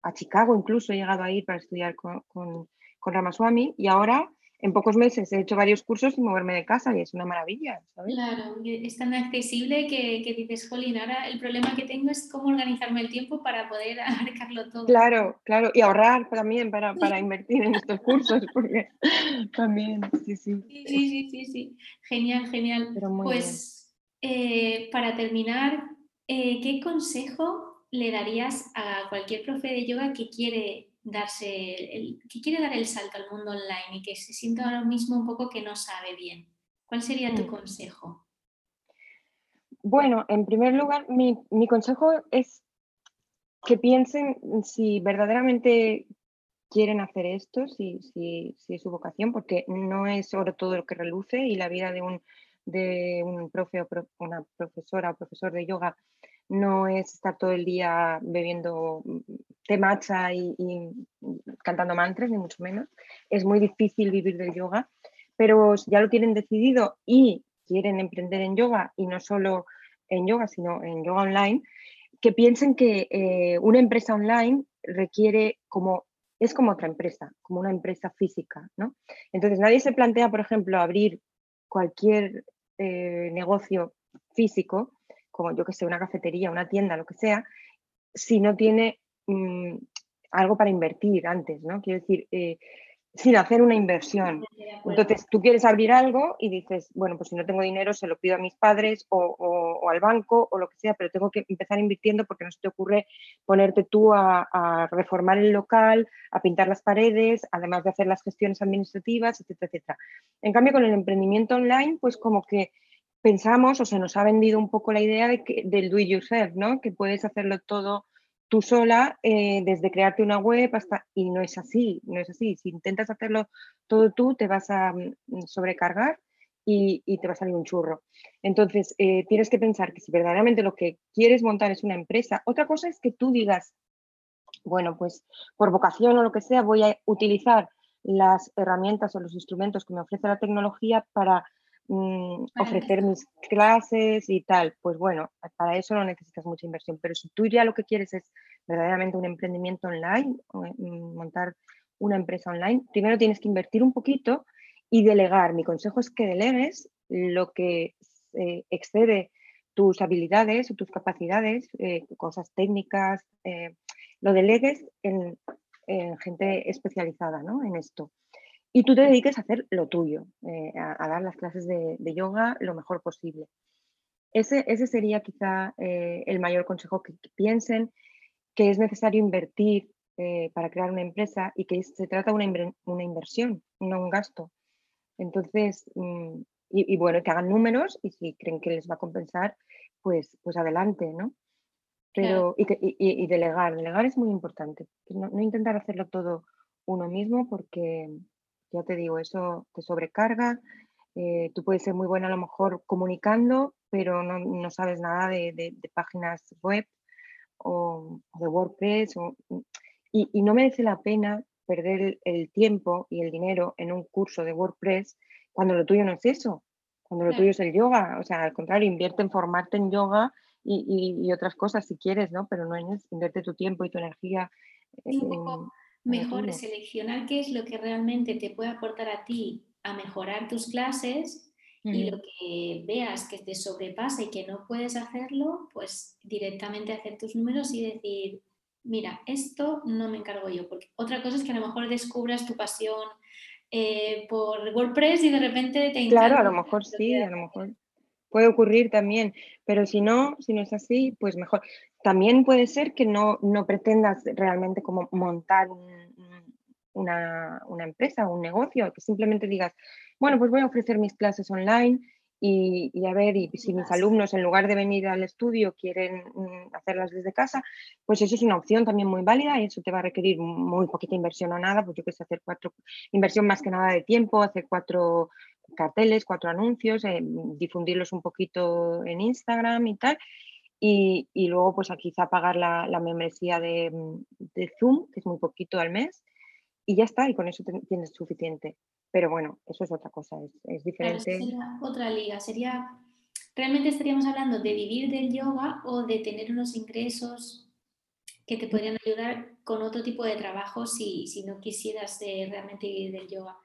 a, Chicago incluso, he llegado a ir para estudiar con, con, con Ramaswamy y ahora en pocos meses he hecho varios cursos sin moverme de casa y es una maravilla. ¿sabes? Claro, es tan accesible que, que, dices, Jolín, ahora el problema que tengo es cómo organizarme el tiempo para poder abarcarlo todo. Claro, claro, y ahorrar también para, para invertir en estos cursos, porque también, sí, sí. Sí, sí, sí, sí, genial, genial. pues eh, para terminar, eh, ¿qué consejo le darías a cualquier profe de yoga que quiere darse el, que quiere dar el salto al mundo online y que se sienta ahora mismo un poco que no sabe bien? ¿Cuál sería tu mm. consejo? Bueno, en primer lugar, mi, mi consejo es que piensen si verdaderamente quieren hacer esto, si, si, si, es su vocación, porque no es sobre todo lo que reluce y la vida de un, de un profe o una profesora o profesor de yoga no es estar todo el día bebiendo té matcha y, cantando mantras, ni mucho menos. Es muy difícil vivir del yoga, pero ya lo tienen decidido y quieren emprender en yoga y no solo en yoga, sino en yoga online, que piensen que eh, una empresa online requiere como, es como otra empresa, como una empresa física, ¿no? Entonces nadie se plantea, por ejemplo, abrir cualquier eh, negocio físico, como yo que sé, una cafetería, una tienda, lo que sea, si no tiene mm, algo para invertir antes, ¿no? Quiero decir, eh, sin hacer una inversión. Entonces, tú quieres abrir algo y dices, bueno, pues si no tengo dinero, se lo pido a mis padres o, al banco o lo que sea, pero tengo que empezar invirtiendo porque no se te ocurre ponerte tú a, reformar el local, a pintar las paredes, además de hacer las gestiones administrativas, etcétera, etcétera. En cambio, con el emprendimiento online, pues como que pensamos o se nos ha vendido un poco la idea de que, del do it yourself, ¿no? Que puedes hacerlo todo tú sola, eh, desde crearte una web hasta, y no es así, no es así. Si intentas hacerlo todo tú, te vas a mm, sobrecargar y, te va a salir un churro. Entonces, eh, tienes que pensar que si verdaderamente lo que quieres montar es una empresa, otra cosa es que tú digas, bueno, pues por vocación o lo que sea, voy a utilizar las herramientas o los instrumentos que me ofrece la tecnología para Mm, ofrecer mis clases y tal, pues bueno, para eso no necesitas mucha inversión, pero si tú ya lo que quieres es verdaderamente un emprendimiento online, eh, mm, montar una empresa online, primero tienes que invertir un poquito y delegar. Mi consejo es que delegues lo que eh, excede tus habilidades o tus capacidades, eh, cosas técnicas, lo delegues en, en gente especializada ¿no? en esto y tú te dediques a hacer lo tuyo, eh, a, dar las clases de, yoga lo mejor posible. Ese, ese sería quizá eh, el mayor consejo que, piensen que es necesario invertir eh, para crear una empresa y que se trata de una, una inversión, no un gasto. Entonces, mm, y, bueno, que hagan números y si creen que les va a compensar, pues, pues adelante, ¿no? Pero, y, y, delegar, delegar es muy importante. No, no intentar hacerlo todo uno mismo porque, ya te digo, eso te sobrecarga. Eh, tú puedes ser muy buena a lo mejor comunicando, pero no, sabes nada de, páginas web o, de WordPress. y, no merece la pena perder el, tiempo y el dinero en un curso de WordPress cuando lo tuyo no es eso, cuando lo tuyo es el yoga. O sea, al contrario, invierte en formarte en yoga y, otras cosas si quieres, ¿no? Pero no es invierte tu tiempo y tu energía mejor seleccionar qué es lo que realmente te puede aportar a ti a mejorar tus clases y lo que veas que te sobrepasa y que no puedes hacerlo, pues directamente hacer tus números y decir, mira, esto no me encargo yo, porque otra cosa es que a lo mejor descubras tu pasión eh, por WordPress y de repente te Claro, a lo mejor sí, a lo mejor puede ocurrir también, pero si no, si no es así, pues mejor. También puede ser que no, no pretendas realmente como montar una, una, empresa o un negocio, que simplemente digas, bueno, pues voy a ofrecer mis clases online y, y, a ver, y si mis alumnos en lugar de venir al estudio quieren mm, hacerlas desde casa, pues eso es una opción también muy válida y eso te va a requerir muy poquita inversión o nada, pues yo que sé, hacer cuatro, inversión más que nada de tiempo, hacer cuatro carteles, cuatro anuncios, eh, difundirlos un poquito en Instagram y tal, y, luego, pues quizá pagar la, membresía de, Zoom, que es muy poquito al mes, y ya está, y con eso tienes suficiente. Pero bueno, eso es otra cosa, es, diferente. otra liga, sería, realmente estaríamos hablando de vivir del yoga o de tener unos ingresos que te podrían ayudar con otro tipo de trabajo si, si no quisieras realmente vivir del yoga.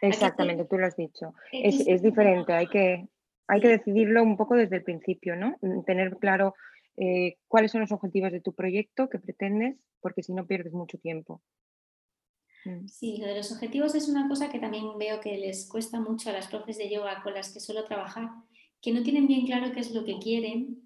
Exactamente, tú lo has dicho. Es, es diferente, hay que, hay que decidirlo un poco desde el principio, ¿no? Mm, tener claro eh, cuáles son los objetivos de tu proyecto que pretendes, porque si no pierdes mucho tiempo. Mm. Sí, lo de los objetivos es una cosa que también veo que les cuesta mucho a las profes de yoga con las que suelo trabajar, que no tienen bien claro qué es lo que quieren.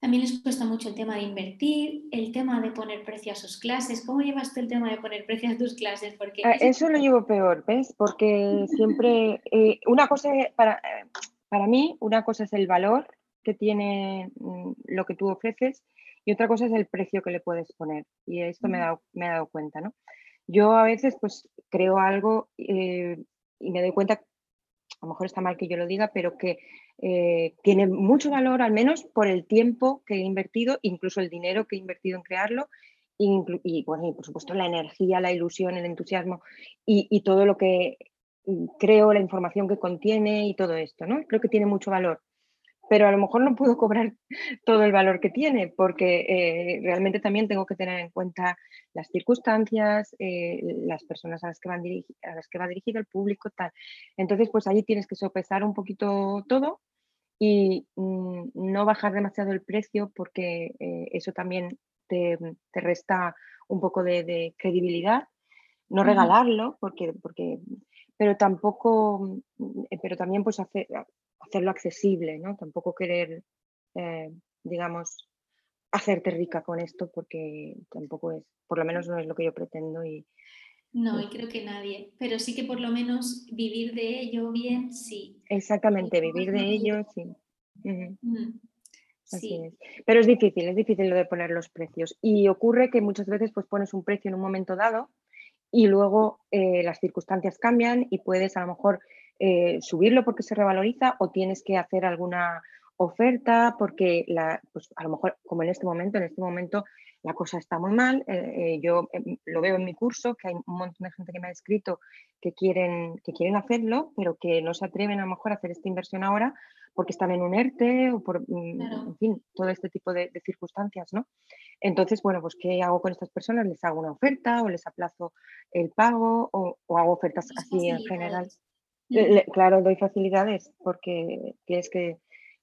También les cuesta mucho el tema de invertir, el tema de poner precio a sus clases. ¿Cómo llevas tú el tema de poner precio a tus clases? Porque ah, eso lo llevo peor, ¿ves? Porque siempre, eh, una cosa para, eh, para mí, una cosa es el valor que tiene mm, lo que tú ofreces y otra cosa es el precio que le puedes poner. Y esto me he dado, me he dado cuenta, ¿no? yo a veces pues creo algo eh, y me doy cuenta, a lo mejor está mal que yo lo diga, pero que eh, tiene mucho valor, al menos por el tiempo que he invertido, incluso el dinero que he invertido en crearlo, y, por supuesto la energía, la ilusión, el entusiasmo y, todo lo que creo, la información que contiene y todo esto, ¿no? Creo que tiene mucho valor pero a lo mejor no puedo cobrar todo el valor que tiene, porque eh, realmente también tengo que tener en cuenta las circunstancias, eh, las personas a las, que van a las que va dirigido el público, tal. Entonces, pues ahí tienes que sopesar un poquito todo y mm, no bajar demasiado el precio, porque eh, eso también te, resta un poco de, credibilidad. No regalarlo, porque, porque, pero tampoco, mm, pero también pues hacer, hacerlo accesible, ¿no? Tampoco querer, eh, digamos, hacerte rica con esto porque tampoco es, por lo menos no es lo que yo pretendo y... No, y creo que nadie, pero sí que por lo menos vivir de ello bien, sí. Exactamente, vivir de ello, sí. Mm, Así es. Pero es difícil, es difícil lo de poner los precios. Y ocurre que muchas veces pues pones un precio en un momento dado y luego eh, las circunstancias cambian y puedes a lo mejor eh, subirlo porque se revaloriza o tienes que hacer alguna oferta porque la, pues a lo mejor como en este momento, en este momento la cosa está muy mal. Eh, eh, yo lo veo en mi curso que hay un montón de gente que me ha escrito que quieren, que quieren hacerlo, pero que no se atreven a lo mejor a hacer esta inversión ahora porque están en un ERTE o por, mm, en fin, todo este tipo de, circunstancias, ¿no? Entonces, bueno, pues ¿qué hago con estas personas? ¿Les hago una oferta o les aplazo el pago o, o hago ofertas así en general? claro, doy facilidades porque tienes que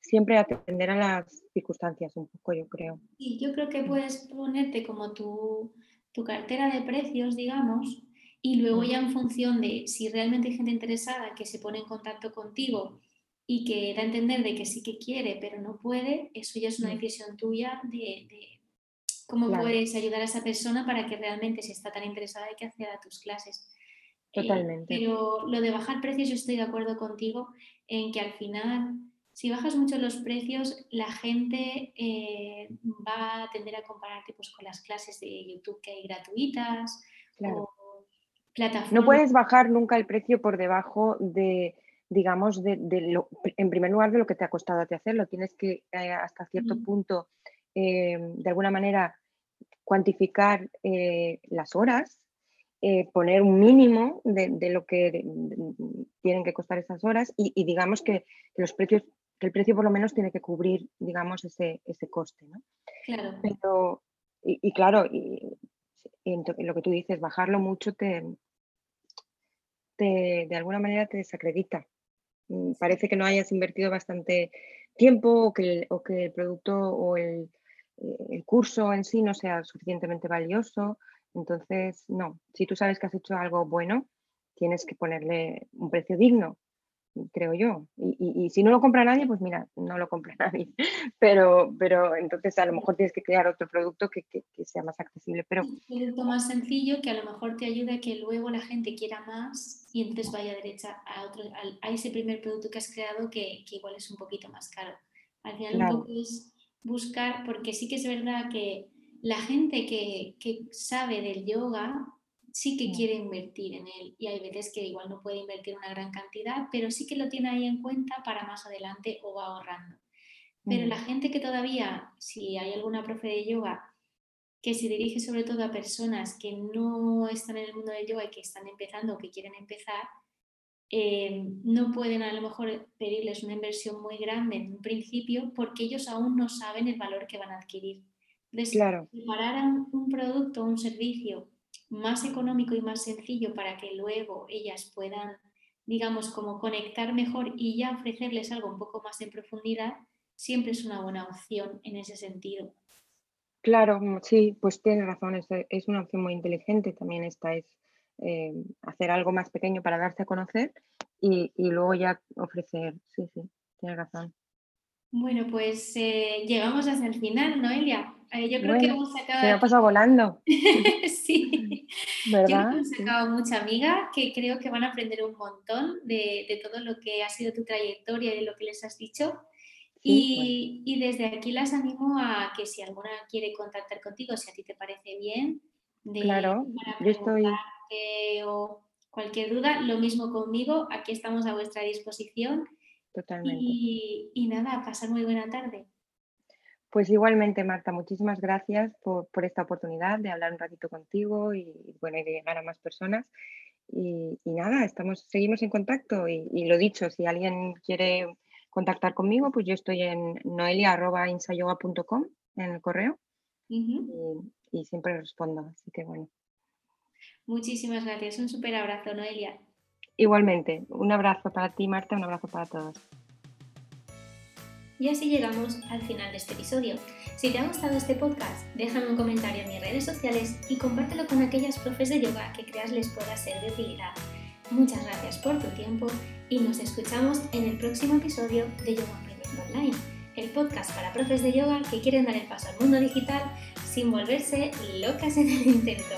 siempre atender a las circunstancias un poco, yo creo. Y yo creo que puedes ponerte como tu, tu cartera de precios, digamos, y luego ya en función de si realmente hay gente interesada que se pone en contacto contigo y que da a entender de que sí que quiere, pero no puede, eso ya es una decisión tuya de, cómo puedes ayudar a esa persona para que realmente, si está tan interesada, hay que acceda a tus clases. Eh, Totalmente. pero lo de bajar precios, yo estoy de acuerdo contigo en que al final, si bajas mucho los precios, la gente eh, va a tender a compararte pues, con las clases de YouTube que hay gratuitas o plataformas. No puedes bajar nunca el precio por debajo de, digamos, de, lo, en primer lugar, de lo que te ha costado a ti hacerlo. Tienes que, eh, hasta cierto punto, de alguna manera, cuantificar las horas eh, poner un mínimo de, lo que tienen que costar esas horas y, digamos que, los precios, que el precio por lo menos tiene que cubrir, digamos, ese, ese coste, ¿no? Claro. Pero, y, claro, y, lo que tú dices, bajarlo mucho te, de alguna manera te desacredita. Mm, parece que no hayas invertido bastante tiempo o que o que el producto o el, eh, el curso en sí no sea suficientemente valioso entonces, no, si tú sabes que has hecho algo bueno, tienes que ponerle un precio digno, creo yo. Y, si no lo compra nadie, pues mira, no lo compra nadie. Pero, pero entonces a lo mejor tienes que crear otro producto que, sea más accesible. Pero... Un producto más sencillo que a lo mejor te ayude a que luego la gente quiera más y entonces vaya derecha a, otro, a, ese primer producto que has creado que, igual es un poquito más caro. Al final un poco es buscar, porque sí que es verdad que la gente que, sabe del yoga sí que quiere invertir en él y hay veces que igual no puede invertir una gran cantidad, pero sí que lo tiene ahí en cuenta para más adelante o va ahorrando. Pero la gente que todavía, si hay alguna profe de yoga que se dirige sobre todo a personas que no están en el mundo del yoga y que están empezando o que quieren empezar, eh, no pueden a lo mejor pedirles una inversión muy grande en un principio porque ellos aún no saben el valor que van a adquirir claro. preparar un producto o un servicio más económico y más sencillo para que luego ellas puedan, digamos, como conectar mejor y ya ofrecerles algo un poco más en profundidad, siempre es una buena opción en ese sentido. Claro, sí, pues tienes razón, es, una opción muy inteligente también esta es eh, hacer algo más pequeño para darse a conocer y, y luego ya ofrecer, sí, sí, tienes razón. Bueno, pues eh, llegamos hasta el final, Noelia. Eh, yo creo que hemos sacado. Se me ha pasado volando. sí. ¿verdad? Yo creo que hemos sacado mucha amiga que creo que van a aprender un montón de, todo lo que ha sido tu trayectoria y de lo que les has dicho. y, y, desde aquí las animo a que si alguna quiere contactar contigo, si a ti te parece bien, de claro, yo estoy... o cualquier duda, lo mismo conmigo, aquí estamos a vuestra disposición. Totalmente. Y, y nada, pasar muy buena tarde. Pues igualmente, Marta, muchísimas gracias por, esta oportunidad de hablar un ratito contigo y, bueno, de llegar a más personas. Y, nada, estamos, seguimos en contacto y, lo dicho, si alguien quiere contactar conmigo, pues yo estoy en noelia.insayoga.com en el correo y, siempre respondo, así que bueno. Muchísimas gracias, un súper abrazo, Noelia. Igualmente, un abrazo para ti, Marta, un abrazo para todos. Y así llegamos al final de este episodio. Si te ha gustado este podcast, déjame un comentario en mis redes sociales y compártelo con aquellas profes de yoga que creas les pueda ser de utilidad. Muchas gracias por tu tiempo y nos escuchamos en el próximo episodio de Yoga Aprendiendo Online, el podcast para profes de yoga que quieren dar el paso al mundo digital sin volverse locas en el intento.